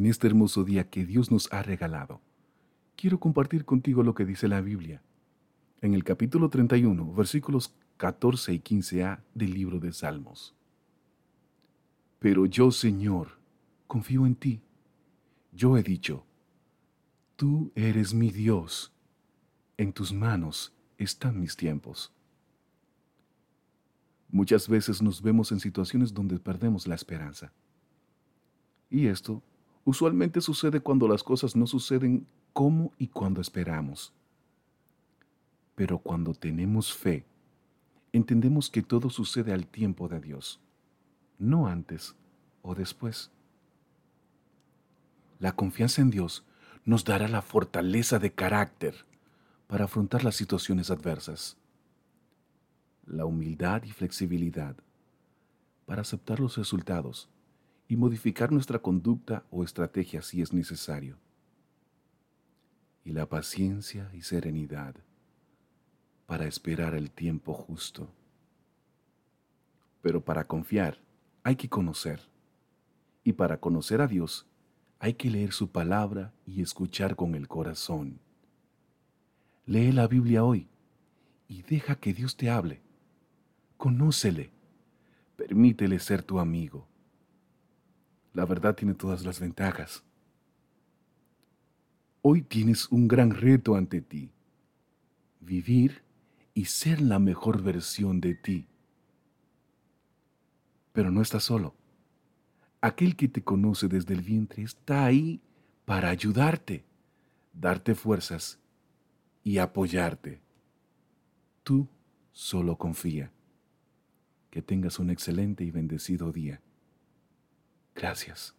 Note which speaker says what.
Speaker 1: En este hermoso día que Dios nos ha regalado, quiero compartir contigo lo que dice la Biblia. En el capítulo 31, versículos 14 y 15a del libro de Salmos. Pero yo, Señor, confío en ti. Yo he dicho, Tú eres mi Dios. En tus manos están mis tiempos. Muchas veces nos vemos en situaciones donde perdemos la esperanza. Y esto usualmente sucede cuando las cosas no suceden como y cuando esperamos. Pero cuando tenemos fe, entendemos que todo sucede al tiempo de Dios, no antes o después. La confianza en Dios nos dará la fortaleza de carácter para afrontar las situaciones adversas la humildad y flexibilidad para aceptar los resultados y modificar nuestra conducta o estrategia si es necesario. Y la paciencia y serenidad para esperar el tiempo justo. Pero para confiar hay que conocer. Y para conocer a Dios hay que leer su palabra y escuchar con el corazón. Lee la Biblia hoy y deja que Dios te hable Conócele. Permítele ser tu amigo. La verdad tiene todas las ventajas. Hoy tienes un gran reto ante ti. Vivir y ser la mejor versión de ti. Pero no estás solo. Aquel que te conoce desde el vientre está ahí para ayudarte, darte fuerzas y apoyarte. Tú solo confía. Que tengas un excelente y bendecido día. Gracias.